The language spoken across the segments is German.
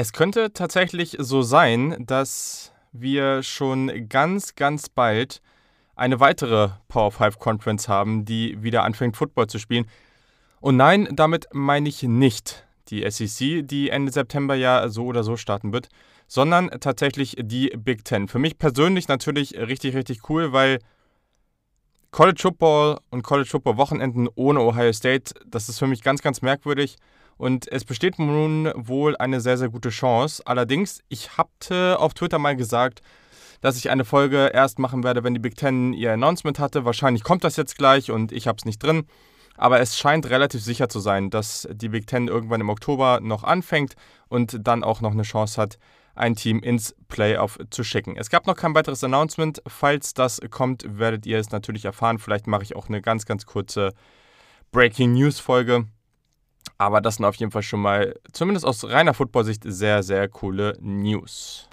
Es könnte tatsächlich so sein, dass wir schon ganz, ganz bald eine weitere Power 5 Conference haben, die wieder anfängt, Football zu spielen. Und nein, damit meine ich nicht die SEC, die Ende September ja so oder so starten wird, sondern tatsächlich die Big Ten. Für mich persönlich natürlich richtig, richtig cool, weil College Football und College Football Wochenenden ohne Ohio State, das ist für mich ganz, ganz merkwürdig. Und es besteht nun wohl eine sehr, sehr gute Chance. Allerdings, ich hatte auf Twitter mal gesagt, dass ich eine Folge erst machen werde, wenn die Big Ten ihr Announcement hatte. Wahrscheinlich kommt das jetzt gleich und ich habe es nicht drin. Aber es scheint relativ sicher zu sein, dass die Big Ten irgendwann im Oktober noch anfängt und dann auch noch eine Chance hat, ein Team ins Playoff zu schicken. Es gab noch kein weiteres Announcement. Falls das kommt, werdet ihr es natürlich erfahren. Vielleicht mache ich auch eine ganz, ganz kurze Breaking News Folge. Aber das sind auf jeden Fall schon mal, zumindest aus reiner Football-Sicht, sehr, sehr coole News.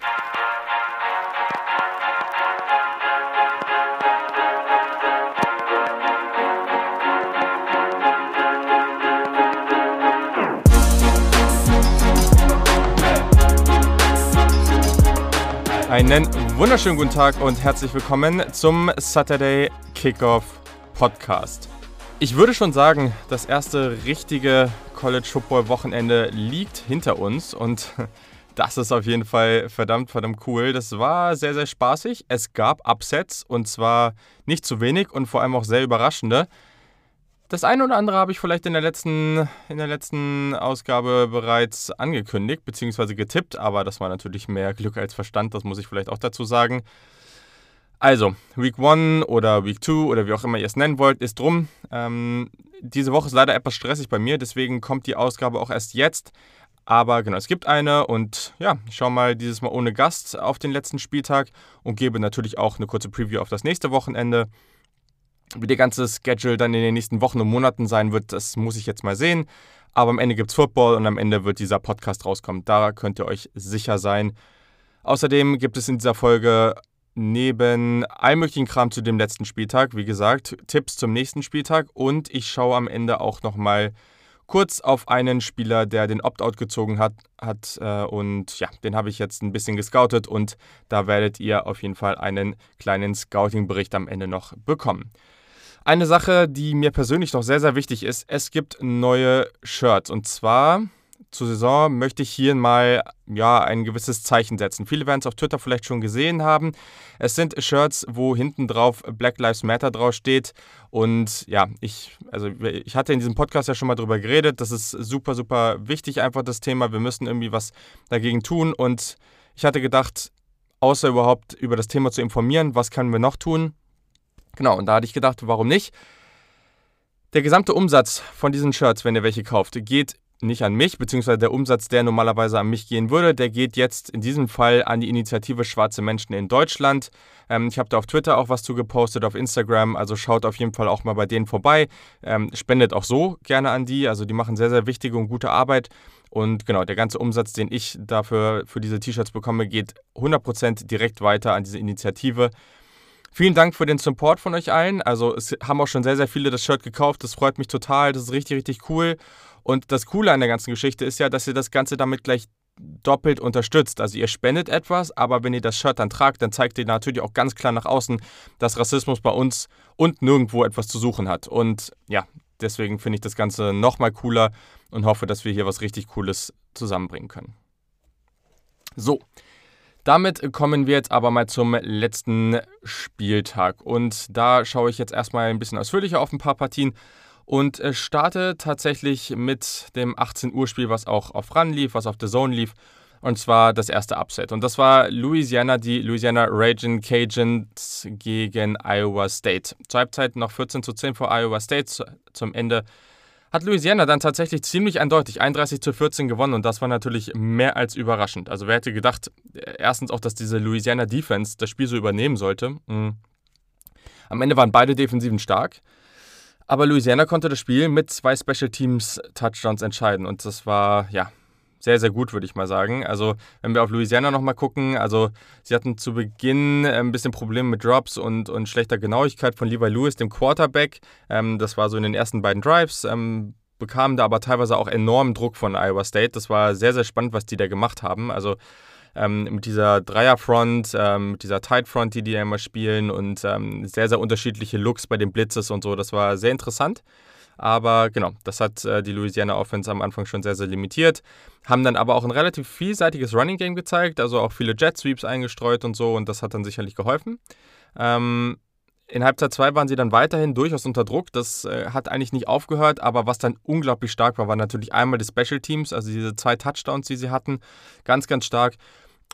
Einen wunderschönen guten Tag und herzlich willkommen zum Saturday Kickoff Podcast. Ich würde schon sagen, das erste richtige College Football Wochenende liegt hinter uns und das ist auf jeden Fall verdammt, verdammt cool. Das war sehr, sehr spaßig. Es gab Upsets und zwar nicht zu wenig und vor allem auch sehr überraschende. Das eine oder andere habe ich vielleicht in der letzten, in der letzten Ausgabe bereits angekündigt bzw. getippt, aber das war natürlich mehr Glück als Verstand, das muss ich vielleicht auch dazu sagen. Also, Week 1 oder Week 2 oder wie auch immer ihr es nennen wollt, ist drum. Ähm, diese Woche ist leider etwas stressig bei mir, deswegen kommt die Ausgabe auch erst jetzt. Aber genau, es gibt eine und ja, ich schaue mal dieses Mal ohne Gast auf den letzten Spieltag und gebe natürlich auch eine kurze Preview auf das nächste Wochenende. Wie der ganze Schedule dann in den nächsten Wochen und Monaten sein wird, das muss ich jetzt mal sehen. Aber am Ende gibt es Football und am Ende wird dieser Podcast rauskommen. Da könnt ihr euch sicher sein. Außerdem gibt es in dieser Folge neben allem möglichen Kram zu dem letzten Spieltag, wie gesagt, Tipps zum nächsten Spieltag und ich schaue am Ende auch nochmal kurz auf einen Spieler, der den Opt-out gezogen hat, hat äh, und ja, den habe ich jetzt ein bisschen gescoutet und da werdet ihr auf jeden Fall einen kleinen Scouting-Bericht am Ende noch bekommen. Eine Sache, die mir persönlich noch sehr, sehr wichtig ist, es gibt neue Shirts und zwar zur Saison möchte ich hier mal ja, ein gewisses Zeichen setzen. Viele werden es auf Twitter vielleicht schon gesehen haben. Es sind Shirts, wo hinten drauf Black Lives Matter drauf steht. Und ja, ich, also ich hatte in diesem Podcast ja schon mal drüber geredet. Das ist super, super wichtig, einfach das Thema. Wir müssen irgendwie was dagegen tun. Und ich hatte gedacht, außer überhaupt über das Thema zu informieren, was können wir noch tun? Genau, und da hatte ich gedacht, warum nicht? Der gesamte Umsatz von diesen Shirts, wenn ihr welche kauft, geht nicht an mich, beziehungsweise der Umsatz, der normalerweise an mich gehen würde, der geht jetzt in diesem Fall an die Initiative Schwarze Menschen in Deutschland. Ähm, ich habe da auf Twitter auch was zu gepostet, auf Instagram, also schaut auf jeden Fall auch mal bei denen vorbei. Ähm, spendet auch so gerne an die, also die machen sehr, sehr wichtige und gute Arbeit. Und genau, der ganze Umsatz, den ich dafür für diese T-Shirts bekomme, geht 100% direkt weiter an diese Initiative. Vielen Dank für den Support von euch allen. Also es haben auch schon sehr, sehr viele das Shirt gekauft. Das freut mich total. Das ist richtig, richtig cool. Und das Coole an der ganzen Geschichte ist ja, dass ihr das Ganze damit gleich doppelt unterstützt. Also ihr spendet etwas, aber wenn ihr das Shirt dann tragt, dann zeigt ihr natürlich auch ganz klar nach außen, dass Rassismus bei uns und nirgendwo etwas zu suchen hat. Und ja, deswegen finde ich das Ganze nochmal cooler und hoffe, dass wir hier was richtig Cooles zusammenbringen können. So, damit kommen wir jetzt aber mal zum letzten Spieltag. Und da schaue ich jetzt erstmal ein bisschen ausführlicher auf ein paar Partien und starte tatsächlich mit dem 18 Uhr Spiel, was auch auf Run lief, was auf The Zone lief. Und zwar das erste Upset. Und das war Louisiana, die Louisiana Raging Cajuns gegen Iowa State. Zur Halbzeit noch 14 zu 10 vor Iowa State. Zum Ende hat Louisiana dann tatsächlich ziemlich eindeutig 31 zu 14 gewonnen. Und das war natürlich mehr als überraschend. Also wer hätte gedacht, erstens auch, dass diese Louisiana Defense das Spiel so übernehmen sollte. Mhm. Am Ende waren beide Defensiven stark. Aber Louisiana konnte das Spiel mit zwei Special Teams Touchdowns entscheiden und das war ja sehr, sehr gut, würde ich mal sagen. Also, wenn wir auf Louisiana nochmal gucken, also sie hatten zu Beginn äh, ein bisschen Probleme mit Drops und, und schlechter Genauigkeit von Levi Lewis, dem Quarterback. Ähm, das war so in den ersten beiden Drives. Ähm, bekamen da aber teilweise auch enormen Druck von Iowa State. Das war sehr, sehr spannend, was die da gemacht haben. Also ähm, mit dieser Dreierfront, ähm, mit dieser Tight Front, die die ja immer spielen und ähm, sehr, sehr unterschiedliche Looks bei den Blitzes und so. Das war sehr interessant. Aber genau, das hat äh, die Louisiana Offense am Anfang schon sehr, sehr limitiert. Haben dann aber auch ein relativ vielseitiges Running Game gezeigt, also auch viele Jet Sweeps eingestreut und so und das hat dann sicherlich geholfen. Ähm, in Halbzeit 2 waren sie dann weiterhin durchaus unter Druck. Das äh, hat eigentlich nicht aufgehört, aber was dann unglaublich stark war, war natürlich einmal die Special Teams, also diese zwei Touchdowns, die sie hatten. Ganz, ganz stark.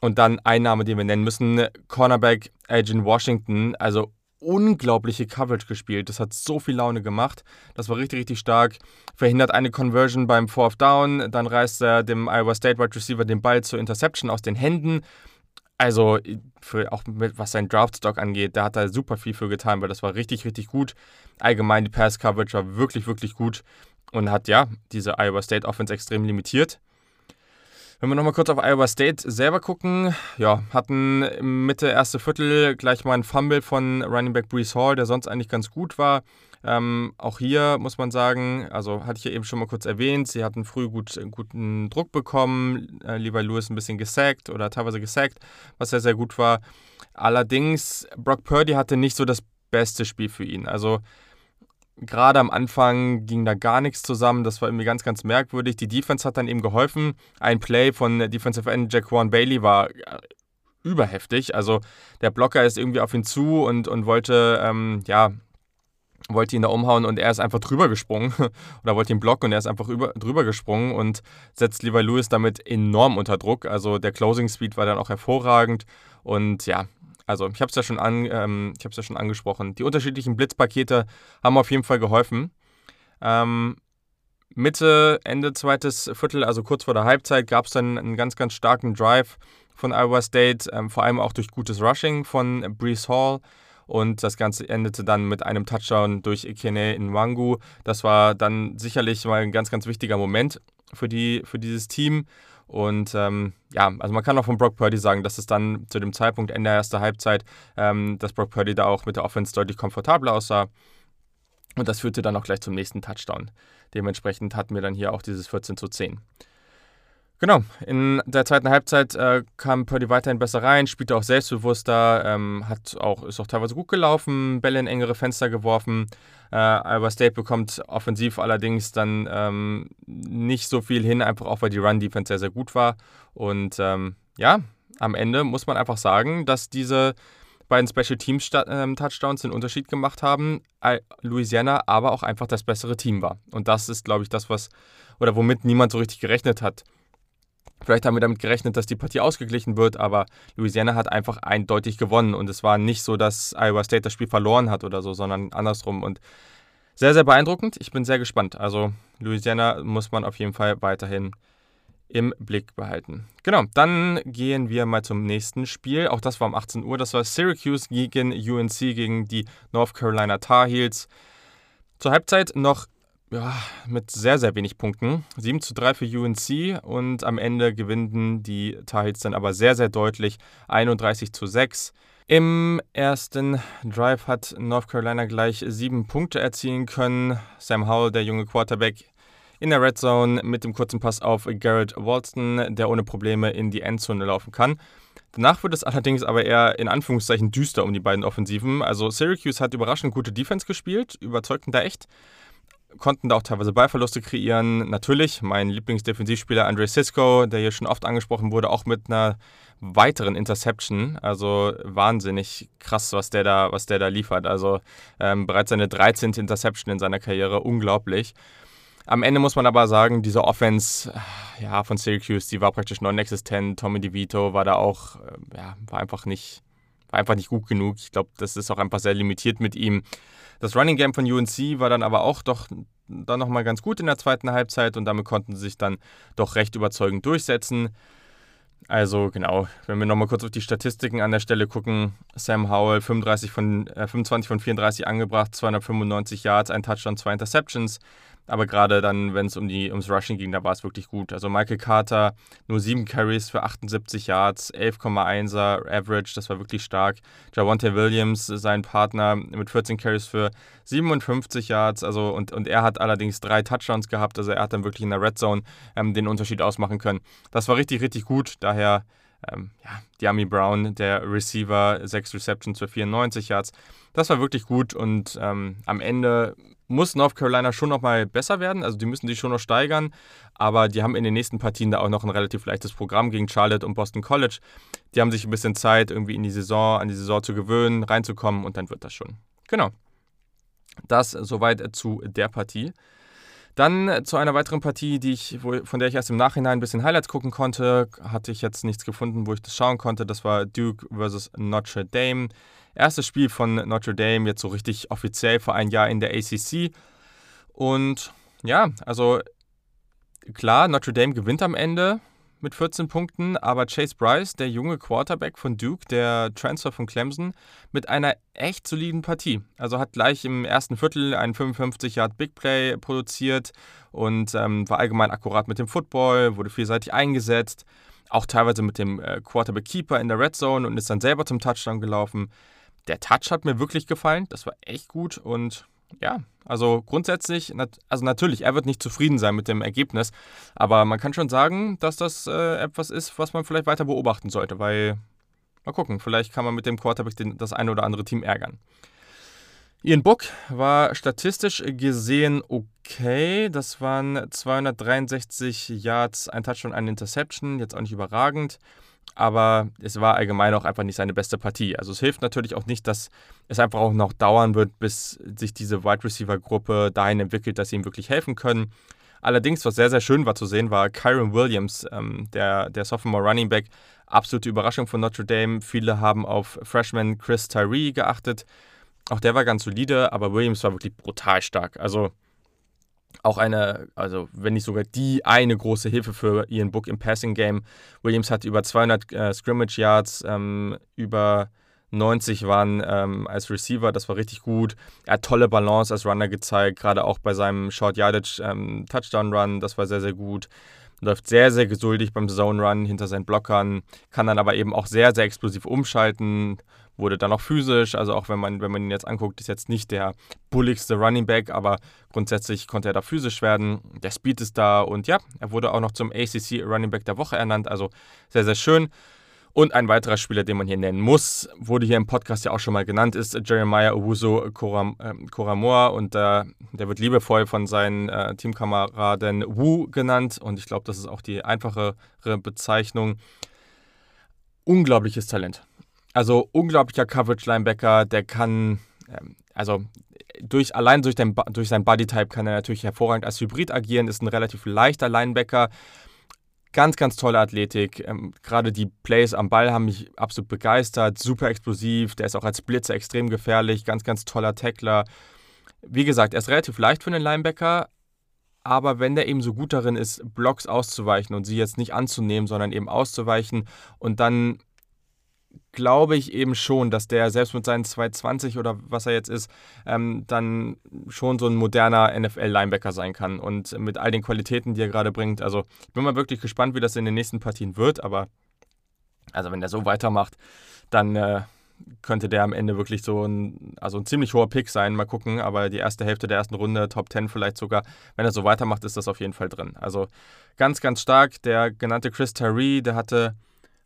Und dann ein Name, den wir nennen müssen, Cornerback Agent Washington. Also unglaubliche Coverage gespielt. Das hat so viel Laune gemacht. Das war richtig, richtig stark. Verhindert eine Conversion beim Fourth Down. Dann reißt er dem Iowa State Wide Receiver den Ball zur Interception aus den Händen. Also, für, auch mit, was sein Draftstock angeht, da hat er super viel für getan, weil das war richtig, richtig gut. Allgemein die Pass-Coverage war wirklich, wirklich gut und hat ja diese Iowa State Offense extrem limitiert. Wenn wir nochmal kurz auf Iowa State selber gucken, ja, hatten Mitte erste Viertel gleich mal einen Fumble von Running Back Brees Hall, der sonst eigentlich ganz gut war. Ähm, auch hier muss man sagen, also hatte ich ja eben schon mal kurz erwähnt, sie hatten früh gut, guten Druck bekommen, äh, Levi Lewis ein bisschen gesackt oder teilweise gesackt, was sehr, sehr gut war. Allerdings, Brock Purdy hatte nicht so das beste Spiel für ihn. Also gerade am Anfang ging da gar nichts zusammen. Das war irgendwie ganz, ganz merkwürdig. Die Defense hat dann eben geholfen. Ein Play von Defensive End Jaquan Bailey war äh, überheftig. Also der Blocker ist irgendwie auf ihn zu und, und wollte, ähm, ja, wollte ihn da umhauen und er ist einfach drüber gesprungen oder wollte ihn blocken und er ist einfach über, drüber gesprungen und setzt Levi Lewis damit enorm unter Druck. Also der Closing Speed war dann auch hervorragend und ja, also ich habe es ja, schon ähm, ja schon angesprochen. Die unterschiedlichen Blitzpakete haben auf jeden Fall geholfen. Ähm, Mitte, Ende zweites Viertel, also kurz vor der Halbzeit, gab es dann einen ganz, ganz starken Drive von Iowa State, ähm, vor allem auch durch gutes Rushing von Brees Hall. Und das Ganze endete dann mit einem Touchdown durch Ikene Nwangu. Das war dann sicherlich mal ein ganz, ganz wichtiger Moment für, die, für dieses Team. Und ähm, ja, also man kann auch von Brock Purdy sagen, dass es dann zu dem Zeitpunkt Ende der ersten Halbzeit, ähm, dass Brock Purdy da auch mit der Offense deutlich komfortabler aussah. Und das führte dann auch gleich zum nächsten Touchdown. Dementsprechend hatten wir dann hier auch dieses 14 zu 10. Genau, in der zweiten Halbzeit äh, kam Purdy weiterhin besser rein, spielte auch selbstbewusster, ähm, hat auch, ist auch teilweise gut gelaufen, Bälle in engere Fenster geworfen. Äh, Iowa State bekommt offensiv allerdings dann ähm, nicht so viel hin, einfach auch weil die Run-Defense sehr, sehr gut war. Und ähm, ja, am Ende muss man einfach sagen, dass diese beiden Special Teams ähm, Touchdowns den Unterschied gemacht haben. Louisiana aber auch einfach das bessere Team war. Und das ist, glaube ich, das, was oder womit niemand so richtig gerechnet hat. Vielleicht haben wir damit gerechnet, dass die Partie ausgeglichen wird, aber Louisiana hat einfach eindeutig gewonnen und es war nicht so, dass Iowa State das Spiel verloren hat oder so, sondern andersrum und sehr, sehr beeindruckend. Ich bin sehr gespannt. Also Louisiana muss man auf jeden Fall weiterhin im Blick behalten. Genau, dann gehen wir mal zum nächsten Spiel. Auch das war um 18 Uhr. Das war Syracuse gegen UNC gegen die North Carolina Tar Heels. Zur Halbzeit noch ja, mit sehr, sehr wenig Punkten. 7 zu 3 für UNC und am Ende gewinnen die Tar dann aber sehr, sehr deutlich 31 zu 6. Im ersten Drive hat North Carolina gleich sieben Punkte erzielen können. Sam Howell, der junge Quarterback, in der Red Zone mit dem kurzen Pass auf Garrett Walston, der ohne Probleme in die Endzone laufen kann. Danach wird es allerdings aber eher in Anführungszeichen düster um die beiden Offensiven. Also Syracuse hat überraschend gute Defense gespielt, überzeugten da echt konnten da auch teilweise Ballverluste kreieren. Natürlich, mein Lieblingsdefensivspieler Andre Cisco, der hier schon oft angesprochen wurde, auch mit einer weiteren Interception. Also wahnsinnig krass, was der da, was der da liefert. Also ähm, bereits seine 13. Interception in seiner Karriere, unglaublich. Am Ende muss man aber sagen, diese Offense ja, von Syracuse, die war praktisch non-existent. Tommy DeVito war da auch, äh, ja, war einfach nicht, war einfach nicht gut genug. Ich glaube, das ist auch einfach sehr limitiert mit ihm. Das Running Game von UNC war dann aber auch doch dann nochmal ganz gut in der zweiten Halbzeit und damit konnten sie sich dann doch recht überzeugend durchsetzen. Also genau, wenn wir nochmal kurz auf die Statistiken an der Stelle gucken, Sam Howell 35 von, äh, 25 von 34 angebracht, 295 Yards, ein Touchdown, zwei Interceptions. Aber gerade dann, wenn es um ums Rushing ging, da war es wirklich gut. Also Michael Carter, nur 7 Carries für 78 Yards, 11,1er Average, das war wirklich stark. Javonte Williams, sein Partner, mit 14 Carries für 57 Yards, also und, und er hat allerdings drei Touchdowns gehabt, also er hat dann wirklich in der Red Zone ähm, den Unterschied ausmachen können. Das war richtig, richtig gut, daher ähm, ja, Diami Brown, der Receiver, 6 Receptions für 94 Yards. Das war wirklich gut und ähm, am Ende muss North Carolina schon noch mal besser werden. Also die müssen sich schon noch steigern. Aber die haben in den nächsten Partien da auch noch ein relativ leichtes Programm gegen Charlotte und Boston College. Die haben sich ein bisschen Zeit, irgendwie in die Saison, an die Saison zu gewöhnen, reinzukommen und dann wird das schon. Genau. Das soweit zu der Partie. Dann zu einer weiteren Partie, die ich, von der ich erst im Nachhinein ein bisschen Highlights gucken konnte. Hatte ich jetzt nichts gefunden, wo ich das schauen konnte. Das war Duke versus Notre Dame. Erstes Spiel von Notre Dame, jetzt so richtig offiziell vor ein Jahr in der ACC. Und ja, also klar, Notre Dame gewinnt am Ende mit 14 Punkten, aber Chase Bryce, der junge Quarterback von Duke, der Transfer von Clemson, mit einer echt soliden Partie. Also hat gleich im ersten Viertel einen 55 Yard Big Play produziert und ähm, war allgemein akkurat mit dem Football, wurde vielseitig eingesetzt, auch teilweise mit dem äh, Quarterback Keeper in der Red Zone und ist dann selber zum Touchdown gelaufen. Der Touch hat mir wirklich gefallen, das war echt gut und ja, also grundsätzlich, also natürlich, er wird nicht zufrieden sein mit dem Ergebnis, aber man kann schon sagen, dass das äh, etwas ist, was man vielleicht weiter beobachten sollte, weil, mal gucken, vielleicht kann man mit dem Quarterback den, das eine oder andere Team ärgern. Ian Book war statistisch gesehen okay. Das waren 263 Yards, ein Touchdown, eine Interception. Jetzt auch nicht überragend aber es war allgemein auch einfach nicht seine beste Partie. Also es hilft natürlich auch nicht, dass es einfach auch noch dauern wird, bis sich diese Wide Receiver Gruppe dahin entwickelt, dass sie ihm wirklich helfen können. Allerdings, was sehr, sehr schön war zu sehen, war Kyron Williams, ähm, der, der Sophomore Running Back. Absolute Überraschung von Notre Dame. Viele haben auf Freshman Chris Tyree geachtet. Auch der war ganz solide, aber Williams war wirklich brutal stark. Also auch eine, also wenn nicht sogar die eine große Hilfe für Ian Book im Passing Game. Williams hatte über 200 äh, Scrimmage Yards, ähm, über 90 waren ähm, als Receiver, das war richtig gut. Er hat tolle Balance als Runner gezeigt, gerade auch bei seinem Short Yardage ähm, Touchdown Run, das war sehr, sehr gut. Läuft sehr, sehr geduldig beim Zone Run hinter seinen Blockern, kann dann aber eben auch sehr, sehr explosiv umschalten wurde dann auch physisch. Also auch wenn man, wenn man ihn jetzt anguckt, ist jetzt nicht der bulligste Running Back, aber grundsätzlich konnte er da physisch werden. Der Speed ist da und ja, er wurde auch noch zum ACC Running Back der Woche ernannt. Also sehr, sehr schön. Und ein weiterer Spieler, den man hier nennen muss, wurde hier im Podcast ja auch schon mal genannt, ist Jeremiah Owusu Koram, äh, Koramoa und äh, der wird liebevoll von seinen äh, Teamkameraden Wu genannt und ich glaube, das ist auch die einfachere Bezeichnung. Unglaubliches Talent. Also unglaublicher Coverage-Linebacker, der kann, ähm, also durch, allein durch, den, durch seinen Bodytype kann er natürlich hervorragend als Hybrid agieren, ist ein relativ leichter Linebacker. Ganz, ganz tolle Athletik. Ähm, Gerade die Plays am Ball haben mich absolut begeistert. Super explosiv. Der ist auch als Blitzer extrem gefährlich. Ganz, ganz toller Tackler. Wie gesagt, er ist relativ leicht für einen Linebacker. Aber wenn der eben so gut darin ist, Blocks auszuweichen und sie jetzt nicht anzunehmen, sondern eben auszuweichen und dann glaube ich eben schon, dass der selbst mit seinen 220 oder was er jetzt ist, ähm, dann schon so ein moderner NFL-Linebacker sein kann. Und mit all den Qualitäten, die er gerade bringt. Also ich bin mal wirklich gespannt, wie das in den nächsten Partien wird. Aber also wenn der so weitermacht, dann äh, könnte der am Ende wirklich so ein, also ein ziemlich hoher Pick sein. Mal gucken. Aber die erste Hälfte der ersten Runde, Top 10 vielleicht sogar, wenn er so weitermacht, ist das auf jeden Fall drin. Also ganz, ganz stark. Der genannte Chris Tyree, der hatte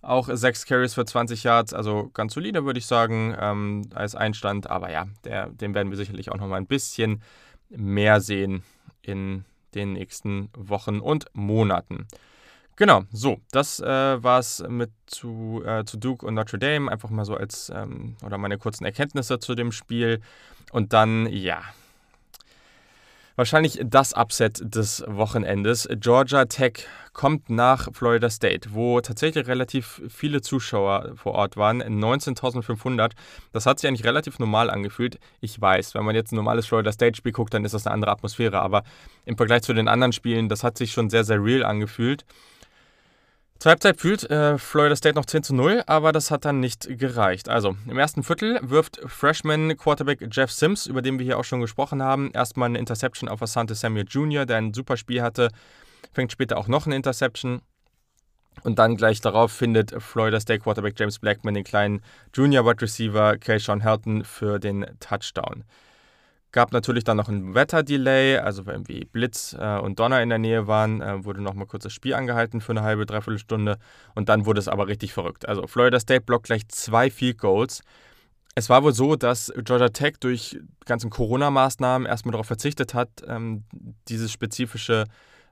auch sechs Carries für 20 Yards, also ganz solide, würde ich sagen, ähm, als Einstand. Aber ja, der, den werden wir sicherlich auch noch mal ein bisschen mehr sehen in den nächsten Wochen und Monaten. Genau, so, das äh, war es mit zu, äh, zu Duke und Notre Dame. Einfach mal so als, ähm, oder meine kurzen Erkenntnisse zu dem Spiel. Und dann, ja, wahrscheinlich das Upset des Wochenendes. Georgia Tech kommt nach Florida State, wo tatsächlich relativ viele Zuschauer vor Ort waren. 19.500. Das hat sich eigentlich relativ normal angefühlt. Ich weiß, wenn man jetzt ein normales Florida State-Spiel guckt, dann ist das eine andere Atmosphäre. Aber im Vergleich zu den anderen Spielen, das hat sich schon sehr, sehr real angefühlt. Zur Halbzeit fühlt äh, Florida State noch 10 zu 0, aber das hat dann nicht gereicht. Also im ersten Viertel wirft Freshman Quarterback Jeff Sims, über den wir hier auch schon gesprochen haben, erstmal eine Interception auf Asante Samuel Jr., der ein super Spiel hatte, fängt später auch noch eine Interception. Und dann gleich darauf findet Florida State Quarterback James Blackman den kleinen Junior Wide Receiver Keyshawn Helton für den Touchdown. Gab natürlich dann noch ein Wetterdelay, also wenn irgendwie Blitz äh, und Donner in der Nähe waren, äh, wurde nochmal kurz das Spiel angehalten für eine halbe, dreiviertel Stunde und dann wurde es aber richtig verrückt. Also Florida State blockt gleich zwei Field Goals. Es war wohl so, dass Georgia Tech durch ganzen Corona-Maßnahmen erstmal darauf verzichtet hat, ähm, dieses spezifische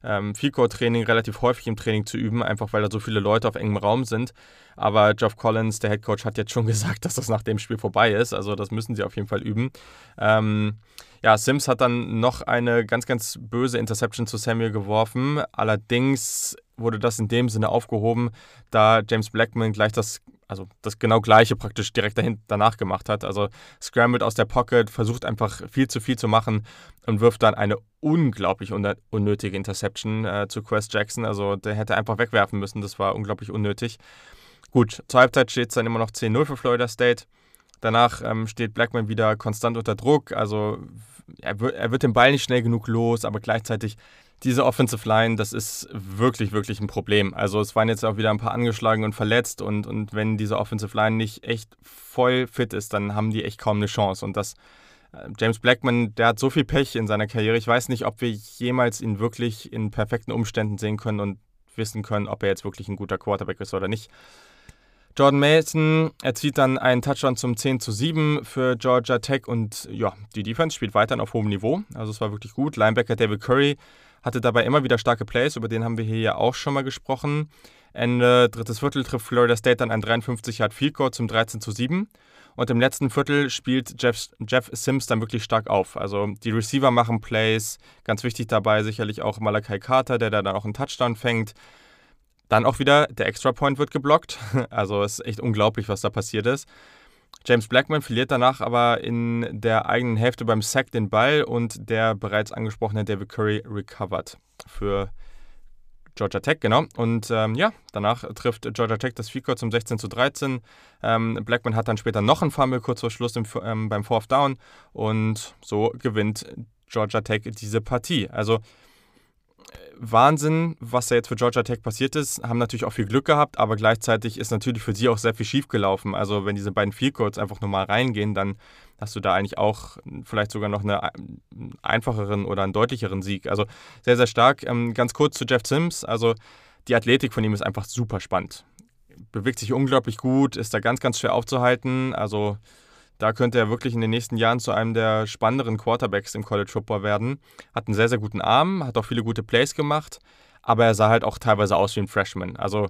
ähm, Field-Goal-Training relativ häufig im Training zu üben, einfach weil da so viele Leute auf engem Raum sind. Aber Geoff Collins, der Head Coach, hat jetzt schon gesagt, dass das nach dem Spiel vorbei ist. Also das müssen sie auf jeden Fall üben. Ähm, ja, Sims hat dann noch eine ganz, ganz böse Interception zu Samuel geworfen. Allerdings wurde das in dem Sinne aufgehoben, da James Blackman gleich das also das genau gleiche praktisch direkt dahin, danach gemacht hat. Also scrambled aus der Pocket, versucht einfach viel zu viel zu machen und wirft dann eine unglaublich unnötige Interception äh, zu Quest Jackson. Also der hätte einfach wegwerfen müssen, das war unglaublich unnötig. Gut, zur Halbzeit steht es dann immer noch 10-0 für Florida State. Danach ähm, steht Blackman wieder konstant unter Druck. Also er, er wird den Ball nicht schnell genug los, aber gleichzeitig diese Offensive Line, das ist wirklich, wirklich ein Problem. Also es waren jetzt auch wieder ein paar angeschlagen und verletzt und, und wenn diese Offensive Line nicht echt voll fit ist, dann haben die echt kaum eine Chance. Und das, äh, James Blackman, der hat so viel Pech in seiner Karriere. Ich weiß nicht, ob wir jemals ihn wirklich in perfekten Umständen sehen können und wissen können, ob er jetzt wirklich ein guter Quarterback ist oder nicht. Jordan Mason erzielt dann einen Touchdown zum 10 zu 7 für Georgia Tech und ja, die Defense spielt weiterhin auf hohem Niveau. Also es war wirklich gut. Linebacker David Curry hatte dabei immer wieder starke Plays, über den haben wir hier ja auch schon mal gesprochen. Ende drittes Viertel trifft Florida State dann ein 53 Yard Field Goal zum 13 zu 7. Und im letzten Viertel spielt Jeff, Jeff Sims dann wirklich stark auf. Also die Receiver machen Plays, ganz wichtig dabei sicherlich auch Malachi Carter, der da dann auch einen Touchdown fängt. Dann auch wieder der Extra Point wird geblockt. Also es ist echt unglaublich, was da passiert ist. James Blackman verliert danach aber in der eigenen Hälfte beim Sack den Ball und der bereits angesprochene David Curry recovert für Georgia Tech, genau. Und ähm, ja, danach trifft Georgia Tech das Field zum 16 zu 13. Ähm, Blackman hat dann später noch einen Fumble kurz vor Schluss im, ähm, beim Fourth Down und so gewinnt Georgia Tech diese Partie. Also Wahnsinn, was da jetzt für Georgia Tech passiert ist. Haben natürlich auch viel Glück gehabt, aber gleichzeitig ist natürlich für sie auch sehr viel schief gelaufen. Also wenn diese beiden Field Goals einfach normal reingehen, dann hast du da eigentlich auch vielleicht sogar noch einen einfacheren oder einen deutlicheren Sieg. Also sehr, sehr stark. Ähm, ganz kurz zu Jeff Sims. Also die Athletik von ihm ist einfach super spannend. Bewegt sich unglaublich gut, ist da ganz, ganz schwer aufzuhalten. Also da könnte er wirklich in den nächsten Jahren zu einem der spannenderen Quarterbacks im College Football werden. Hat einen sehr, sehr guten Arm, hat auch viele gute Plays gemacht, aber er sah halt auch teilweise aus wie ein Freshman. Also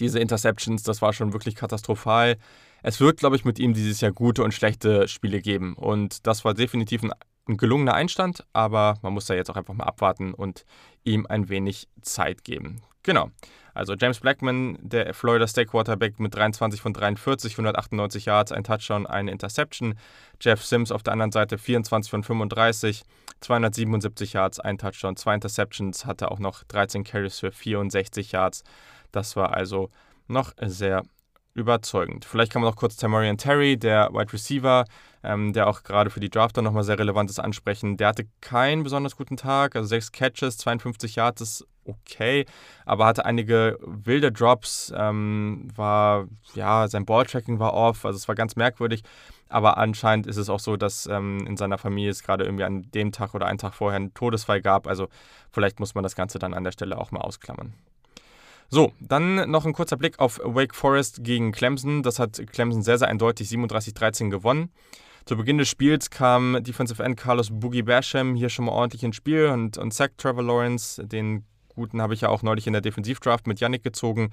diese Interceptions, das war schon wirklich katastrophal. Es wird, glaube ich, mit ihm dieses Jahr gute und schlechte Spiele geben. Und das war definitiv ein, ein gelungener Einstand, aber man muss da jetzt auch einfach mal abwarten und ihm ein wenig Zeit geben. Genau. Also James Blackman, der Florida State Quarterback mit 23 von 43, 198 Yards, ein Touchdown, eine Interception. Jeff Sims auf der anderen Seite 24 von 35, 277 Yards, ein Touchdown, zwei Interceptions, hatte auch noch 13 Carries für 64 Yards. Das war also noch sehr überzeugend. Vielleicht kann man noch kurz Tamarian Terry, der Wide Receiver, ähm, der auch gerade für die Draft dann nochmal sehr relevant ist, ansprechen. Der hatte keinen besonders guten Tag, also sechs Catches, 52 Yards ist okay, aber hatte einige wilde Drops, ähm, war, ja, sein Balltracking war off, also es war ganz merkwürdig. Aber anscheinend ist es auch so, dass ähm, in seiner Familie es gerade irgendwie an dem Tag oder einen Tag vorher einen Todesfall gab. Also vielleicht muss man das Ganze dann an der Stelle auch mal ausklammern. So, dann noch ein kurzer Blick auf Wake Forest gegen Clemson. Das hat Clemson sehr, sehr eindeutig 37-13 gewonnen. Zu Beginn des Spiels kam Defensive End Carlos Boogie Basham hier schon mal ordentlich ins Spiel und, und Zach Trevor Lawrence, den guten habe ich ja auch neulich in der Defensivdraft mit Yannick gezogen.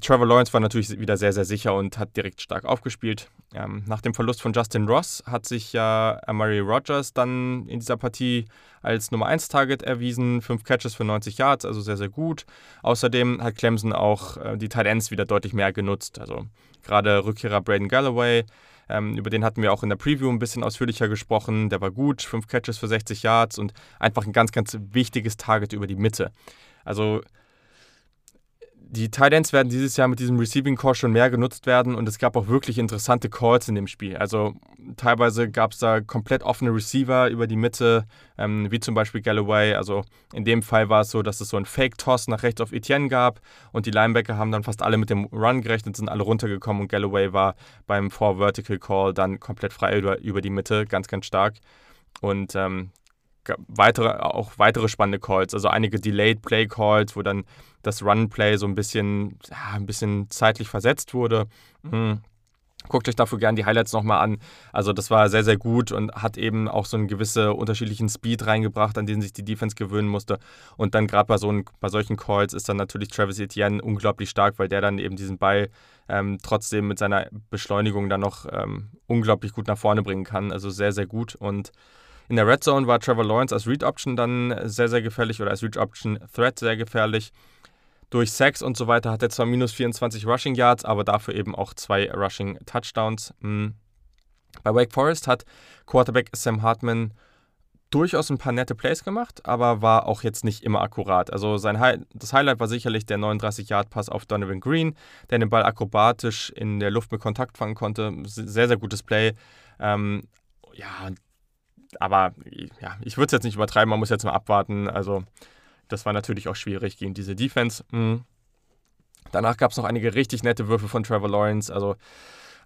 Trevor Lawrence war natürlich wieder sehr, sehr sicher und hat direkt stark aufgespielt. Ähm, nach dem Verlust von Justin Ross hat sich ja Amari Rogers dann in dieser Partie als Nummer 1 Target erwiesen. Fünf Catches für 90 Yards, also sehr, sehr gut. Außerdem hat Clemson auch äh, die Tight Ends wieder deutlich mehr genutzt. Also gerade Rückkehrer Braden Galloway, ähm, über den hatten wir auch in der Preview ein bisschen ausführlicher gesprochen. Der war gut, fünf Catches für 60 Yards und einfach ein ganz, ganz wichtiges Target über die Mitte. Also die Titans werden dieses Jahr mit diesem Receiving Core schon mehr genutzt werden und es gab auch wirklich interessante Calls in dem Spiel. Also teilweise gab es da komplett offene Receiver über die Mitte, ähm, wie zum Beispiel Galloway. Also in dem Fall war es so, dass es so einen Fake-Toss nach rechts auf Etienne gab und die Linebacker haben dann fast alle mit dem Run gerechnet, sind alle runtergekommen und Galloway war beim Four-Vertical Call dann komplett frei über, über die Mitte, ganz, ganz stark. Und ähm, weitere, auch weitere spannende Calls, also einige Delayed Play Calls, wo dann das Run Play so ein bisschen, ja, ein bisschen zeitlich versetzt wurde. Mhm. Guckt euch dafür gerne die Highlights nochmal an. Also das war sehr, sehr gut und hat eben auch so einen gewissen unterschiedlichen Speed reingebracht, an den sich die Defense gewöhnen musste. Und dann gerade bei, so bei solchen Calls ist dann natürlich Travis Etienne unglaublich stark, weil der dann eben diesen Ball ähm, trotzdem mit seiner Beschleunigung dann noch ähm, unglaublich gut nach vorne bringen kann. Also sehr, sehr gut und in der Red Zone war Trevor Lawrence als Read Option dann sehr, sehr gefährlich oder als Read Option Threat sehr gefährlich. Durch Sacks und so weiter hat er zwar minus 24 Rushing Yards, aber dafür eben auch zwei Rushing Touchdowns. Hm. Bei Wake Forest hat Quarterback Sam Hartman durchaus ein paar nette Plays gemacht, aber war auch jetzt nicht immer akkurat. Also sein Hi das Highlight war sicherlich der 39-Yard-Pass auf Donovan Green, der den Ball akrobatisch in der Luft mit Kontakt fangen konnte. Sehr, sehr gutes Play. Ähm, ja, aber ja, ich würde es jetzt nicht übertreiben, man muss jetzt mal abwarten. Also, das war natürlich auch schwierig gegen diese Defense. Mhm. Danach gab es noch einige richtig nette Würfe von Trevor Lawrence. Also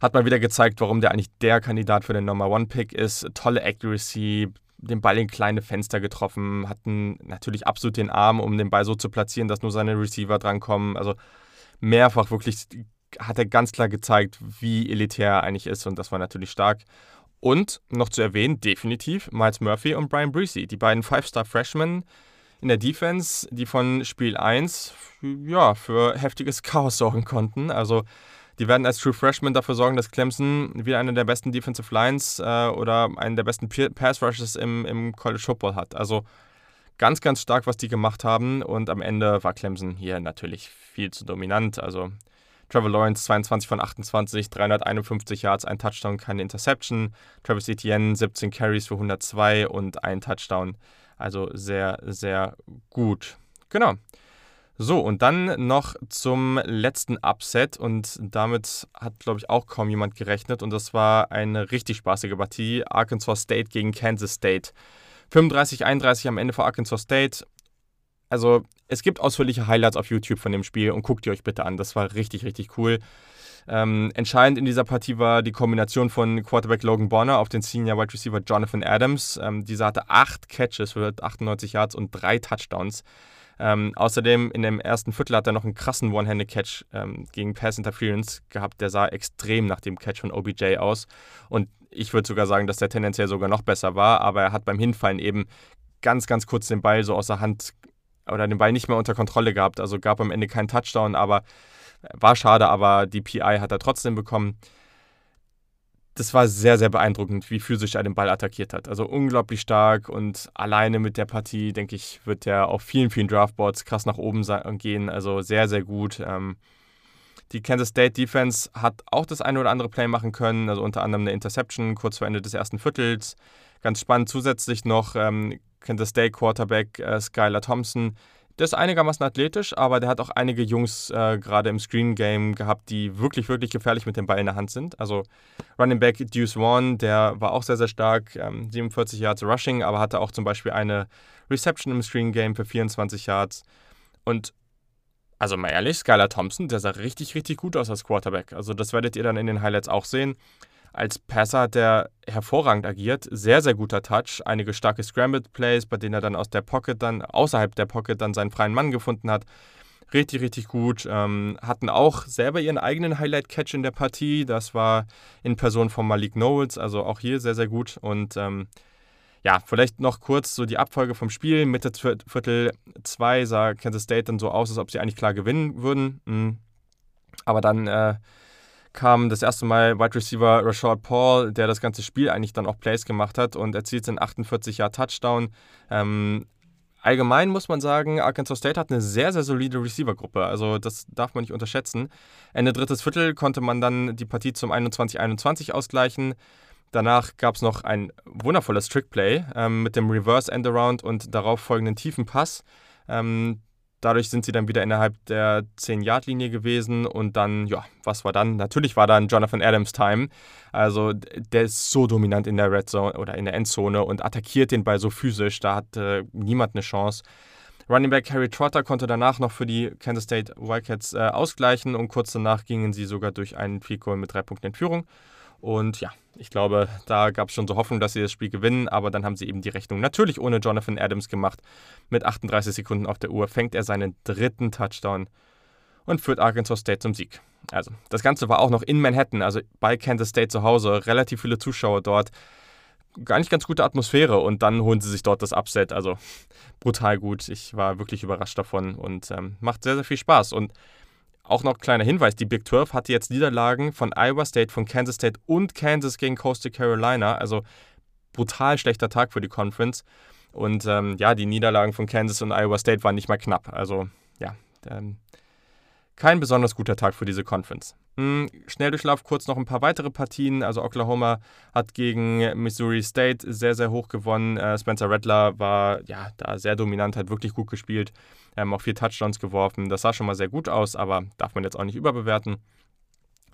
hat mal wieder gezeigt, warum der eigentlich der Kandidat für den Number One Pick ist. Tolle Accuracy, den Ball in kleine Fenster getroffen, hatten natürlich absolut den Arm, um den Ball so zu platzieren, dass nur seine Receiver drankommen. Also mehrfach wirklich hat er ganz klar gezeigt, wie elitär er eigentlich ist und das war natürlich stark. Und noch zu erwähnen, definitiv Miles Murphy und Brian Breesy, die beiden Five-Star-Freshmen in der Defense, die von Spiel 1 ja, für heftiges Chaos sorgen konnten. Also die werden als True Freshmen dafür sorgen, dass Clemson wieder eine der besten Defensive Lines äh, oder einen der besten Pass Rushes im, im College Football hat. Also ganz, ganz stark, was die gemacht haben. Und am Ende war Clemson hier natürlich viel zu dominant. Also Trevor Lawrence 22 von 28, 351 Yards, ein Touchdown, keine Interception. Travis Etienne 17 Carries für 102 und ein Touchdown. Also sehr, sehr gut. Genau. So, und dann noch zum letzten Upset und damit hat, glaube ich, auch kaum jemand gerechnet und das war eine richtig spaßige Partie. Arkansas State gegen Kansas State. 35-31 am Ende für Arkansas State also es gibt ausführliche Highlights auf YouTube von dem Spiel und guckt ihr euch bitte an. Das war richtig, richtig cool. Ähm, entscheidend in dieser Partie war die Kombination von Quarterback Logan Bonner auf den Senior Wide Receiver Jonathan Adams. Ähm, dieser hatte acht Catches für 98 Yards und drei Touchdowns. Ähm, außerdem in dem ersten Viertel hat er noch einen krassen One-Handed-Catch ähm, gegen Pass Interference gehabt. Der sah extrem nach dem Catch von OBJ aus. Und ich würde sogar sagen, dass der tendenziell sogar noch besser war. Aber er hat beim Hinfallen eben ganz, ganz kurz den Ball so aus der Hand oder den Ball nicht mehr unter Kontrolle gehabt. Also gab am Ende keinen Touchdown, aber war schade, aber die PI hat er trotzdem bekommen. Das war sehr, sehr beeindruckend, wie physisch er den Ball attackiert hat. Also unglaublich stark und alleine mit der Partie, denke ich, wird er auf vielen, vielen Draftboards krass nach oben gehen. Also sehr, sehr gut. Ähm, die Kansas State Defense hat auch das eine oder andere Play machen können, also unter anderem eine Interception kurz vor Ende des ersten Viertels. Ganz spannend zusätzlich noch ähm, Kansas State Quarterback äh, Skylar Thompson. Der ist einigermaßen athletisch, aber der hat auch einige Jungs äh, gerade im Screen Game gehabt, die wirklich, wirklich gefährlich mit dem Ball in der Hand sind. Also Running Back Deuce One, der war auch sehr, sehr stark, ähm, 47 Yards Rushing, aber hatte auch zum Beispiel eine Reception im Screen Game für 24 Yards. Und also mal ehrlich, Skylar Thompson, der sah richtig, richtig gut aus als Quarterback. Also das werdet ihr dann in den Highlights auch sehen. Als Passer hat er hervorragend agiert, sehr, sehr guter Touch, einige starke Scrambled Plays, bei denen er dann aus der Pocket dann, außerhalb der Pocket dann seinen freien Mann gefunden hat. Richtig, richtig gut. Ähm, hatten auch selber ihren eigenen Highlight-Catch in der Partie. Das war in Person von Malik Knowles, also auch hier sehr, sehr gut. Und ähm, ja, vielleicht noch kurz so die Abfolge vom Spiel. Mitte Viertel 2 sah Kansas State dann so aus, als ob sie eigentlich klar gewinnen würden. Mhm. Aber dann äh, kam das erste Mal Wide Receiver Rashad Paul, der das ganze Spiel eigentlich dann auch Plays gemacht hat und erzielt einen 48 Jahr Touchdown. Ähm, allgemein muss man sagen, Arkansas State hat eine sehr, sehr solide Receiver-Gruppe. Also das darf man nicht unterschätzen. Ende drittes Viertel konnte man dann die Partie zum 21-21 ausgleichen. Danach gab es noch ein wundervolles Trickplay ähm, mit dem Reverse Endaround und darauf folgenden tiefen Pass. Ähm, Dadurch sind sie dann wieder innerhalb der 10-Yard-Linie gewesen und dann, ja, was war dann? Natürlich war dann Jonathan Adams Time. Also der ist so dominant in der Red Zone oder in der Endzone und attackiert den Ball so physisch, da hat äh, niemand eine Chance. Running Back Harry Trotter konnte danach noch für die Kansas State Wildcats äh, ausgleichen und kurz danach gingen sie sogar durch einen Field Goal mit drei Punkten in Führung. Und ja, ich glaube, da gab es schon so Hoffnung, dass sie das Spiel gewinnen, aber dann haben sie eben die Rechnung natürlich ohne Jonathan Adams gemacht. Mit 38 Sekunden auf der Uhr fängt er seinen dritten Touchdown und führt Arkansas State zum Sieg. Also, das Ganze war auch noch in Manhattan, also bei Kansas State zu Hause, relativ viele Zuschauer dort. Gar nicht ganz gute Atmosphäre und dann holen sie sich dort das Upset. Also brutal gut. Ich war wirklich überrascht davon und ähm, macht sehr, sehr viel Spaß. Und auch noch kleiner Hinweis: Die Big 12 hatte jetzt Niederlagen von Iowa State, von Kansas State und Kansas gegen Coastal Carolina. Also brutal schlechter Tag für die Conference. Und ähm, ja, die Niederlagen von Kansas und Iowa State waren nicht mal knapp. Also ja, ähm, kein besonders guter Tag für diese Conference. Hm, Schnelldurchlauf kurz noch ein paar weitere Partien. Also Oklahoma hat gegen Missouri State sehr, sehr hoch gewonnen. Äh, Spencer Rattler war ja da sehr dominant, hat wirklich gut gespielt. Ähm, auch vier Touchdowns geworfen. Das sah schon mal sehr gut aus, aber darf man jetzt auch nicht überbewerten.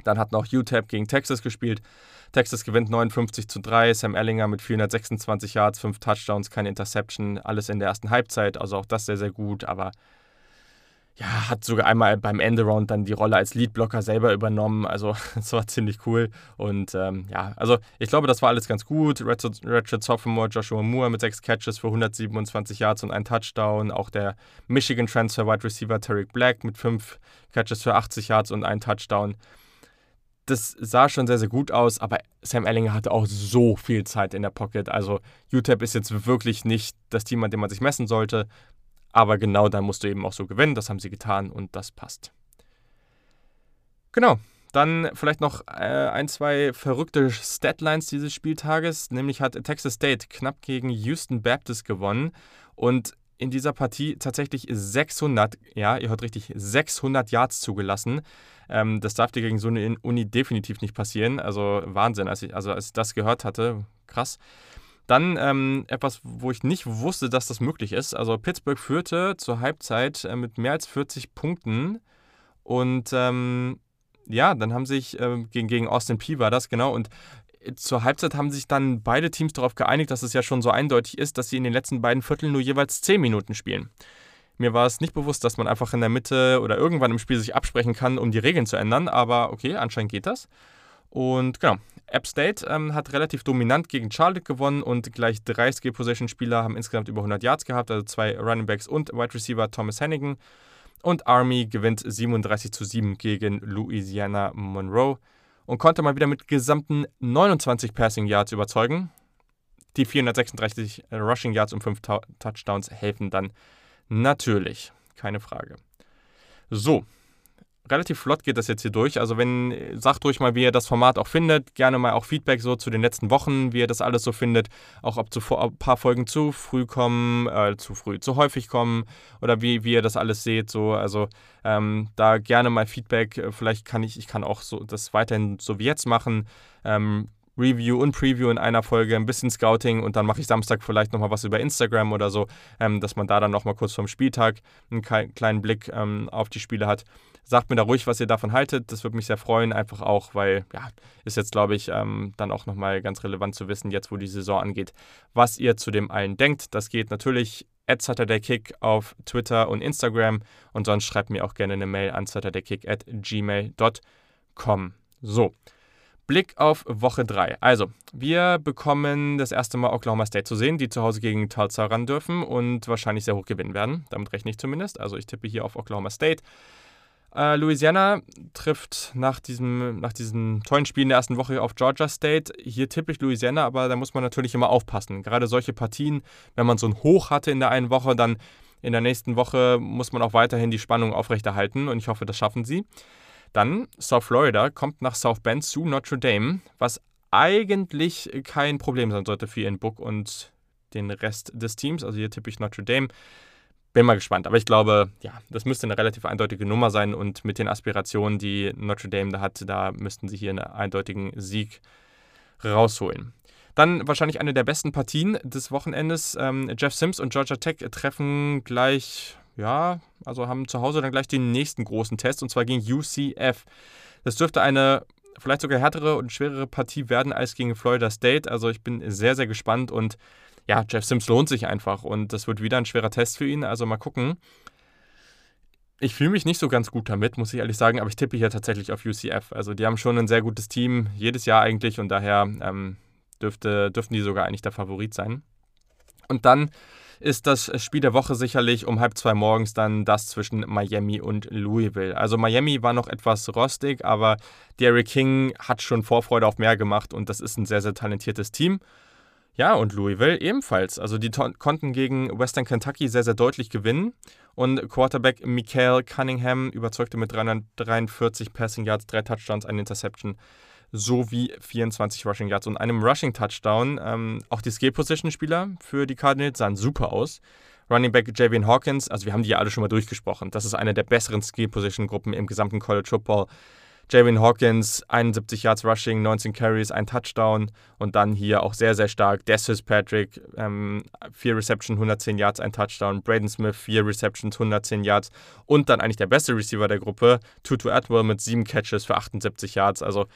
Dann hat noch UTEP gegen Texas gespielt. Texas gewinnt 59 zu 3. Sam Ellinger mit 426 Yards, 5 Touchdowns, keine Interception. Alles in der ersten Halbzeit. Also auch das sehr, sehr gut. Aber ja, hat sogar einmal beim Endaround dann die Rolle als Leadblocker selber übernommen. Also, das war ziemlich cool. Und ähm, ja, also ich glaube, das war alles ganz gut. Ratchet Sophomore Joshua Moore mit sechs Catches für 127 Yards und ein Touchdown. Auch der Michigan Transfer Wide Receiver Tarek Black mit fünf Catches für 80 Yards und ein Touchdown. Das sah schon sehr, sehr gut aus, aber Sam Ellinger hatte auch so viel Zeit in der Pocket. Also UTEP ist jetzt wirklich nicht das Team, an dem man sich messen sollte. Aber genau dann musst du eben auch so gewinnen. Das haben sie getan und das passt. Genau. Dann vielleicht noch äh, ein, zwei verrückte Statlines dieses Spieltages. Nämlich hat Texas State knapp gegen Houston Baptist gewonnen und in dieser Partie tatsächlich 600, ja, ihr hört richtig, 600 Yards zugelassen. Ähm, das darf dir gegen so eine Uni definitiv nicht passieren. Also Wahnsinn, als ich, also als ich das gehört hatte, krass. Dann ähm, etwas, wo ich nicht wusste, dass das möglich ist. Also Pittsburgh führte zur Halbzeit äh, mit mehr als 40 Punkten. Und ähm, ja, dann haben sich äh, gegen, gegen Austin P war das, genau. Und äh, zur Halbzeit haben sich dann beide Teams darauf geeinigt, dass es ja schon so eindeutig ist, dass sie in den letzten beiden Vierteln nur jeweils 10 Minuten spielen. Mir war es nicht bewusst, dass man einfach in der Mitte oder irgendwann im Spiel sich absprechen kann, um die Regeln zu ändern, aber okay, anscheinend geht das. Und genau, App State ähm, hat relativ dominant gegen Charlotte gewonnen und gleich drei Skill-Position-Spieler haben insgesamt über 100 Yards gehabt, also zwei Running Backs und Wide Receiver Thomas Hennigan. Und Army gewinnt 37 zu 7 gegen Louisiana Monroe und konnte mal wieder mit gesamten 29 Passing Yards überzeugen. Die 436 Rushing Yards und 5 Touchdowns helfen dann natürlich, keine Frage. So, relativ flott geht das jetzt hier durch. Also wenn, sagt ruhig mal, wie ihr das Format auch findet. Gerne mal auch Feedback so zu den letzten Wochen, wie ihr das alles so findet. Auch ob ein paar Folgen zu früh kommen, äh, zu früh, zu häufig kommen oder wie, wie ihr das alles seht. So, also ähm, da gerne mal Feedback. Vielleicht kann ich, ich kann auch so das weiterhin so wie jetzt machen. Ähm, Review und Preview in einer Folge, ein bisschen Scouting und dann mache ich Samstag vielleicht nochmal was über Instagram oder so, ähm, dass man da dann nochmal kurz vorm Spieltag einen kleinen Blick ähm, auf die Spiele hat. Sagt mir da ruhig, was ihr davon haltet. Das würde mich sehr freuen, einfach auch, weil, ja, ist jetzt, glaube ich, ähm, dann auch nochmal ganz relevant zu wissen, jetzt wo die Saison angeht, was ihr zu dem allen denkt. Das geht natürlich at SaturdayKick auf Twitter und Instagram und sonst schreibt mir auch gerne eine Mail an saturdaykick at gmail.com. So. Blick auf Woche 3. Also, wir bekommen das erste Mal Oklahoma State zu sehen, die zu Hause gegen Tulsa ran dürfen und wahrscheinlich sehr hoch gewinnen werden. Damit rechne ich zumindest. Also, ich tippe hier auf Oklahoma State. Äh, Louisiana trifft nach, diesem, nach diesen tollen Spielen der ersten Woche auf Georgia State. Hier tippe ich Louisiana, aber da muss man natürlich immer aufpassen. Gerade solche Partien, wenn man so ein Hoch hatte in der einen Woche, dann in der nächsten Woche muss man auch weiterhin die Spannung aufrechterhalten und ich hoffe, das schaffen sie. Dann South Florida kommt nach South Bend zu Notre Dame, was eigentlich kein Problem sein sollte für Ian Book und den Rest des Teams. Also hier tippe ich Notre Dame. Bin mal gespannt. Aber ich glaube, ja, das müsste eine relativ eindeutige Nummer sein. Und mit den Aspirationen, die Notre Dame da hat, da müssten sie hier einen eindeutigen Sieg rausholen. Dann wahrscheinlich eine der besten Partien des Wochenendes. Ähm, Jeff Sims und Georgia Tech treffen gleich ja, also haben zu Hause dann gleich den nächsten großen Test und zwar gegen UCF. Das dürfte eine vielleicht sogar härtere und schwerere Partie werden als gegen Florida State. Also ich bin sehr, sehr gespannt und ja, Jeff Sims lohnt sich einfach und das wird wieder ein schwerer Test für ihn. Also mal gucken. Ich fühle mich nicht so ganz gut damit, muss ich ehrlich sagen, aber ich tippe hier tatsächlich auf UCF. Also die haben schon ein sehr gutes Team, jedes Jahr eigentlich und daher ähm, dürfte, dürften die sogar eigentlich der Favorit sein. Und dann ist das Spiel der Woche sicherlich um halb zwei morgens dann das zwischen Miami und Louisville. Also Miami war noch etwas rostig, aber Derrick King hat schon Vorfreude auf mehr gemacht und das ist ein sehr, sehr talentiertes Team. Ja, und Louisville ebenfalls. Also die konnten gegen Western Kentucky sehr, sehr deutlich gewinnen. Und Quarterback Michael Cunningham überzeugte mit 343 Passing Yards, drei Touchdowns, eine Interception sowie 24 Rushing Yards und einem Rushing Touchdown. Ähm, auch die Skill-Position-Spieler für die Cardinals sahen super aus. Running Back Javian Hawkins, also wir haben die ja alle schon mal durchgesprochen. Das ist eine der besseren Skill-Position-Gruppen im gesamten College Football. Javian Hawkins, 71 Yards Rushing, 19 Carries, ein Touchdown und dann hier auch sehr, sehr stark. Dessus Patrick, ähm, 4 Receptions, 110 Yards, ein Touchdown. Braden Smith, 4 Receptions, 110 Yards und dann eigentlich der beste Receiver der Gruppe, Tutu Atwell mit 7 Catches für 78 Yards. Also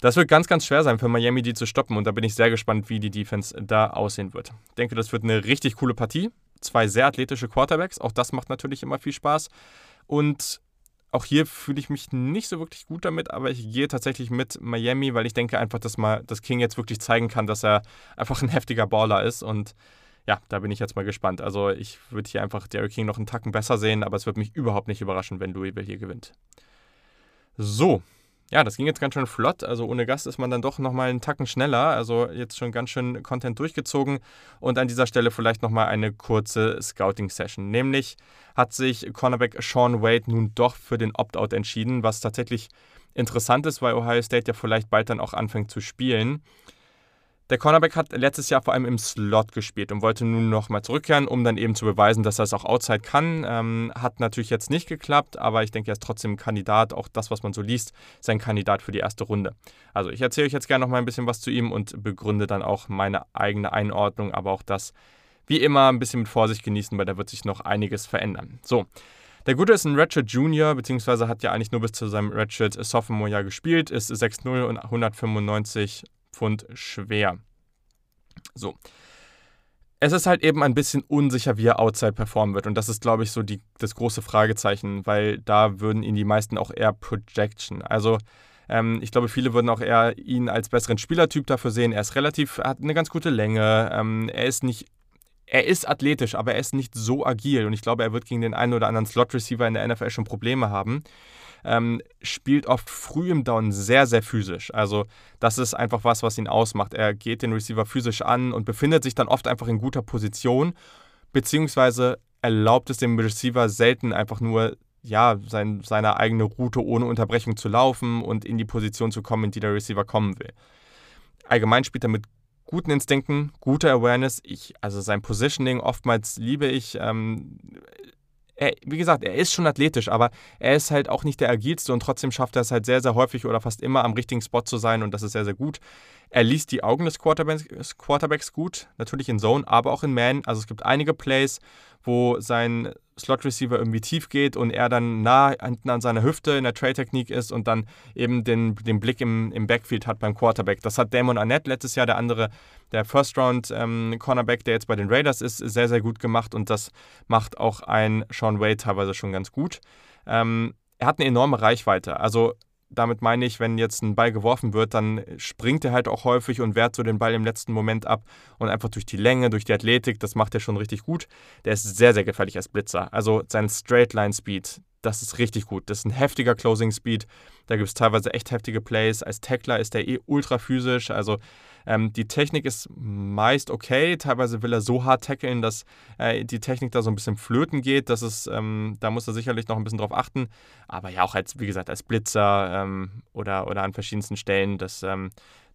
das wird ganz, ganz schwer sein für Miami, die zu stoppen. Und da bin ich sehr gespannt, wie die Defense da aussehen wird. Ich denke, das wird eine richtig coole Partie. Zwei sehr athletische Quarterbacks. Auch das macht natürlich immer viel Spaß. Und auch hier fühle ich mich nicht so wirklich gut damit, aber ich gehe tatsächlich mit Miami, weil ich denke einfach, dass mal das King jetzt wirklich zeigen kann, dass er einfach ein heftiger Baller ist. Und ja, da bin ich jetzt mal gespannt. Also ich würde hier einfach Derrick King noch einen Tacken besser sehen, aber es würde mich überhaupt nicht überraschen, wenn Louisville hier gewinnt. So, ja, das ging jetzt ganz schön flott. Also ohne Gast ist man dann doch nochmal einen Tacken schneller. Also jetzt schon ganz schön Content durchgezogen. Und an dieser Stelle vielleicht nochmal eine kurze Scouting-Session. Nämlich hat sich Cornerback Sean Wade nun doch für den Opt-out entschieden, was tatsächlich interessant ist, weil Ohio State ja vielleicht bald dann auch anfängt zu spielen. Der Cornerback hat letztes Jahr vor allem im Slot gespielt und wollte nun nochmal zurückkehren, um dann eben zu beweisen, dass er es auch outside kann. Ähm, hat natürlich jetzt nicht geklappt, aber ich denke, er ist trotzdem ein Kandidat. Auch das, was man so liest, ist ein Kandidat für die erste Runde. Also ich erzähle euch jetzt gerne nochmal ein bisschen was zu ihm und begründe dann auch meine eigene Einordnung, aber auch das wie immer ein bisschen mit Vorsicht genießen, weil da wird sich noch einiges verändern. So. Der Gute ist ein Redshirt Junior, beziehungsweise hat ja eigentlich nur bis zu seinem Redshirt Sophomore-Jahr gespielt, ist 6'0 und 195 Pfund schwer. So. Es ist halt eben ein bisschen unsicher, wie er outside performen wird. Und das ist, glaube ich, so die, das große Fragezeichen, weil da würden ihn die meisten auch eher Projection. Also, ähm, ich glaube, viele würden auch eher ihn als besseren Spielertyp dafür sehen. Er ist relativ, hat eine ganz gute Länge. Ähm, er ist nicht er ist athletisch, aber er ist nicht so agil und ich glaube, er wird gegen den einen oder anderen Slot-Receiver in der NFL schon Probleme haben ähm, spielt oft früh im Down sehr, sehr physisch. Also das ist einfach was, was ihn ausmacht. Er geht den Receiver physisch an und befindet sich dann oft einfach in guter Position, beziehungsweise erlaubt es dem Receiver selten einfach nur ja, sein, seine eigene Route ohne Unterbrechung zu laufen und in die Position zu kommen, in die der Receiver kommen will. Allgemein spielt er mit guten Instinkten, guter Awareness. Ich, also sein Positioning oftmals liebe ich. Ähm, er, wie gesagt, er ist schon athletisch, aber er ist halt auch nicht der agilste und trotzdem schafft er es halt sehr, sehr häufig oder fast immer am richtigen Spot zu sein und das ist sehr, sehr gut. Er liest die Augen des Quarterbacks, Quarterbacks gut, natürlich in Zone, aber auch in Man. Also es gibt einige Plays, wo sein Slot Receiver irgendwie tief geht und er dann nah hinten an seiner Hüfte in der Trade-Technik ist und dann eben den, den Blick im, im Backfield hat beim Quarterback. Das hat Damon Arnett letztes Jahr, der andere, der First-Round-Cornerback, ähm, der jetzt bei den Raiders ist, sehr, sehr gut gemacht und das macht auch ein Sean Wade teilweise schon ganz gut. Ähm, er hat eine enorme Reichweite. Also damit meine ich, wenn jetzt ein Ball geworfen wird, dann springt er halt auch häufig und wehrt so den Ball im letzten Moment ab. Und einfach durch die Länge, durch die Athletik, das macht er schon richtig gut. Der ist sehr, sehr gefährlich als Blitzer. Also sein Straight Line Speed, das ist richtig gut. Das ist ein heftiger Closing Speed. Da gibt es teilweise echt heftige Plays. Als Tackler ist er eh ultra physisch. Also ähm, die Technik ist meist okay. Teilweise will er so hart tackeln, dass äh, die Technik da so ein bisschen flöten geht. Das ist, ähm, da muss er sicherlich noch ein bisschen drauf achten. Aber ja, auch als, wie gesagt, als Blitzer ähm, oder, oder an verschiedensten Stellen, das, ähm,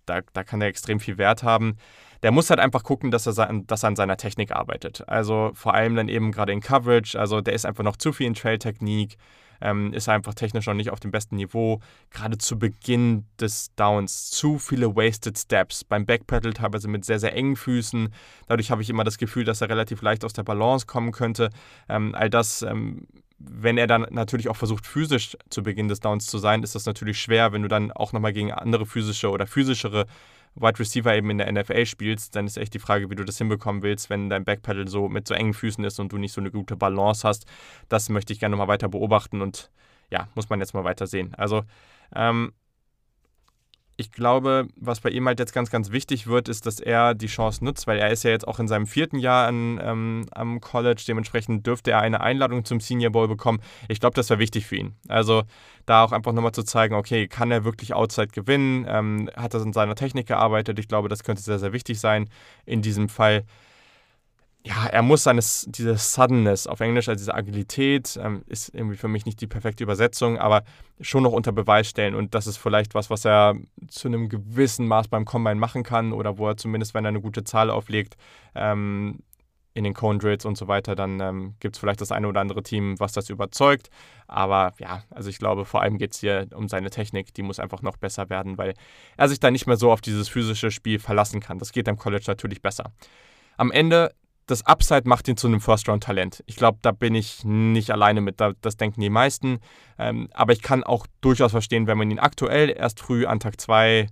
da, da kann er extrem viel Wert haben der muss halt einfach gucken, dass er, dass er an seiner Technik arbeitet. Also vor allem dann eben gerade in Coverage. Also der ist einfach noch zu viel in Trail-Technik. Ähm, ist einfach technisch noch nicht auf dem besten Niveau. Gerade zu Beginn des Downs zu viele Wasted Steps. Beim Backpedal teilweise mit sehr, sehr engen Füßen. Dadurch habe ich immer das Gefühl, dass er relativ leicht aus der Balance kommen könnte. Ähm, all das ähm, wenn er dann natürlich auch versucht, physisch zu Beginn des Downs zu sein, ist das natürlich schwer, wenn du dann auch nochmal gegen andere physische oder physischere Wide Receiver eben in der NFL spielst, dann ist echt die Frage, wie du das hinbekommen willst, wenn dein Backpedal so mit so engen Füßen ist und du nicht so eine gute Balance hast. Das möchte ich gerne nochmal weiter beobachten und ja, muss man jetzt mal weiter sehen. Also ähm, ich glaube, was bei ihm halt jetzt ganz, ganz wichtig wird, ist, dass er die Chance nutzt, weil er ist ja jetzt auch in seinem vierten Jahr an, ähm, am College. Dementsprechend dürfte er eine Einladung zum Senior Bowl bekommen. Ich glaube, das wäre wichtig für ihn. Also da auch einfach nochmal zu zeigen, okay, kann er wirklich Outside gewinnen? Ähm, hat er in seiner Technik gearbeitet? Ich glaube, das könnte sehr, sehr wichtig sein in diesem Fall ja, er muss seine, diese Suddenness auf Englisch, also diese Agilität, ähm, ist irgendwie für mich nicht die perfekte Übersetzung, aber schon noch unter Beweis stellen. Und das ist vielleicht was, was er zu einem gewissen Maß beim Combine machen kann oder wo er zumindest, wenn er eine gute Zahl auflegt, ähm, in den Cone Drills und so weiter, dann ähm, gibt es vielleicht das eine oder andere Team, was das überzeugt. Aber ja, also ich glaube, vor allem geht es hier um seine Technik. Die muss einfach noch besser werden, weil er sich da nicht mehr so auf dieses physische Spiel verlassen kann. Das geht am College natürlich besser. Am Ende das Upside macht ihn zu einem First-Round-Talent. Ich glaube, da bin ich nicht alleine mit. Das denken die meisten. Ähm, aber ich kann auch durchaus verstehen, wenn man ihn aktuell erst früh an Tag 2,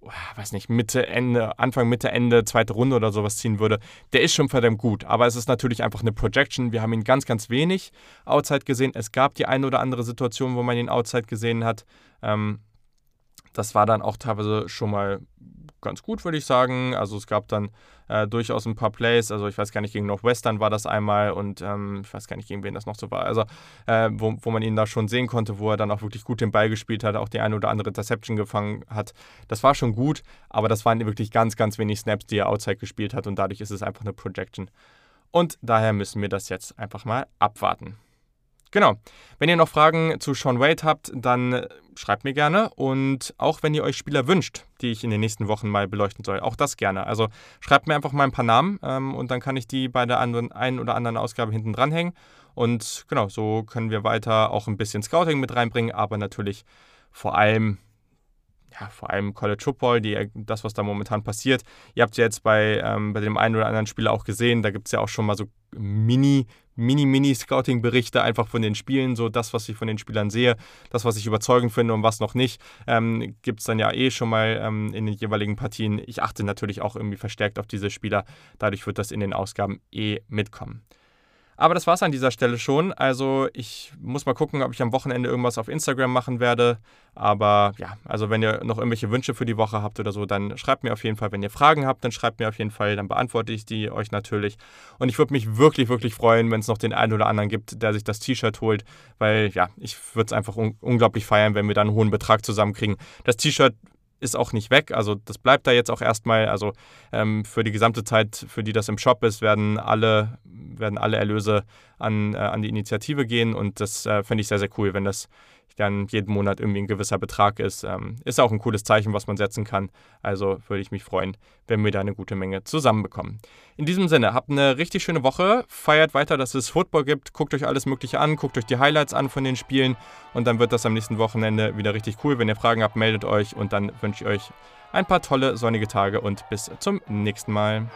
oh, weiß nicht, Mitte, Ende, Anfang, Mitte, Ende, zweite Runde oder sowas ziehen würde. Der ist schon verdammt gut. Aber es ist natürlich einfach eine Projection. Wir haben ihn ganz, ganz wenig Outside gesehen. Es gab die eine oder andere Situation, wo man ihn Outside gesehen hat. Ähm, das war dann auch teilweise schon mal ganz gut, würde ich sagen. Also es gab dann äh, durchaus ein paar Plays. Also ich weiß gar nicht, gegen Northwestern war das einmal und ähm, ich weiß gar nicht, gegen wen das noch so war. Also äh, wo, wo man ihn da schon sehen konnte, wo er dann auch wirklich gut den Ball gespielt hat, auch die eine oder andere Interception gefangen hat. Das war schon gut, aber das waren wirklich ganz, ganz wenig Snaps, die er outside gespielt hat und dadurch ist es einfach eine Projection. Und daher müssen wir das jetzt einfach mal abwarten. Genau. Wenn ihr noch Fragen zu Sean Wade habt, dann äh, schreibt mir gerne. Und auch wenn ihr euch Spieler wünscht, die ich in den nächsten Wochen mal beleuchten soll, auch das gerne. Also schreibt mir einfach mal ein paar Namen ähm, und dann kann ich die bei der anderen, einen oder anderen Ausgabe hinten dranhängen. Und genau, so können wir weiter auch ein bisschen Scouting mit reinbringen, aber natürlich vor allem ja, vor allem College Football, die, das, was da momentan passiert. Ihr habt ja jetzt bei, ähm, bei dem einen oder anderen Spieler auch gesehen, da gibt es ja auch schon mal so Mini, Mini, Mini-Scouting-Berichte einfach von den Spielen, so das, was ich von den Spielern sehe, das, was ich überzeugend finde und was noch nicht, ähm, gibt es dann ja eh schon mal ähm, in den jeweiligen Partien. Ich achte natürlich auch irgendwie verstärkt auf diese Spieler, dadurch wird das in den Ausgaben eh mitkommen. Aber das war es an dieser Stelle schon. Also ich muss mal gucken, ob ich am Wochenende irgendwas auf Instagram machen werde. Aber ja, also wenn ihr noch irgendwelche Wünsche für die Woche habt oder so, dann schreibt mir auf jeden Fall. Wenn ihr Fragen habt, dann schreibt mir auf jeden Fall. Dann beantworte ich die euch natürlich. Und ich würde mich wirklich, wirklich freuen, wenn es noch den einen oder anderen gibt, der sich das T-Shirt holt. Weil ja, ich würde es einfach un unglaublich feiern, wenn wir dann einen hohen Betrag zusammenkriegen. Das T-Shirt ist auch nicht weg. Also das bleibt da jetzt auch erstmal. Also ähm, für die gesamte Zeit, für die das im Shop ist, werden alle, werden alle Erlöse an, äh, an die Initiative gehen. Und das äh, finde ich sehr, sehr cool, wenn das dann jeden Monat irgendwie ein gewisser Betrag ist. Ähm, ist auch ein cooles Zeichen, was man setzen kann. Also würde ich mich freuen, wenn wir da eine gute Menge zusammenbekommen. In diesem Sinne, habt eine richtig schöne Woche. Feiert weiter, dass es Football gibt. Guckt euch alles Mögliche an. Guckt euch die Highlights an von den Spielen. Und dann wird das am nächsten Wochenende wieder richtig cool. Wenn ihr Fragen habt, meldet euch. Und dann wünsche ich euch ein paar tolle sonnige Tage und bis zum nächsten Mal.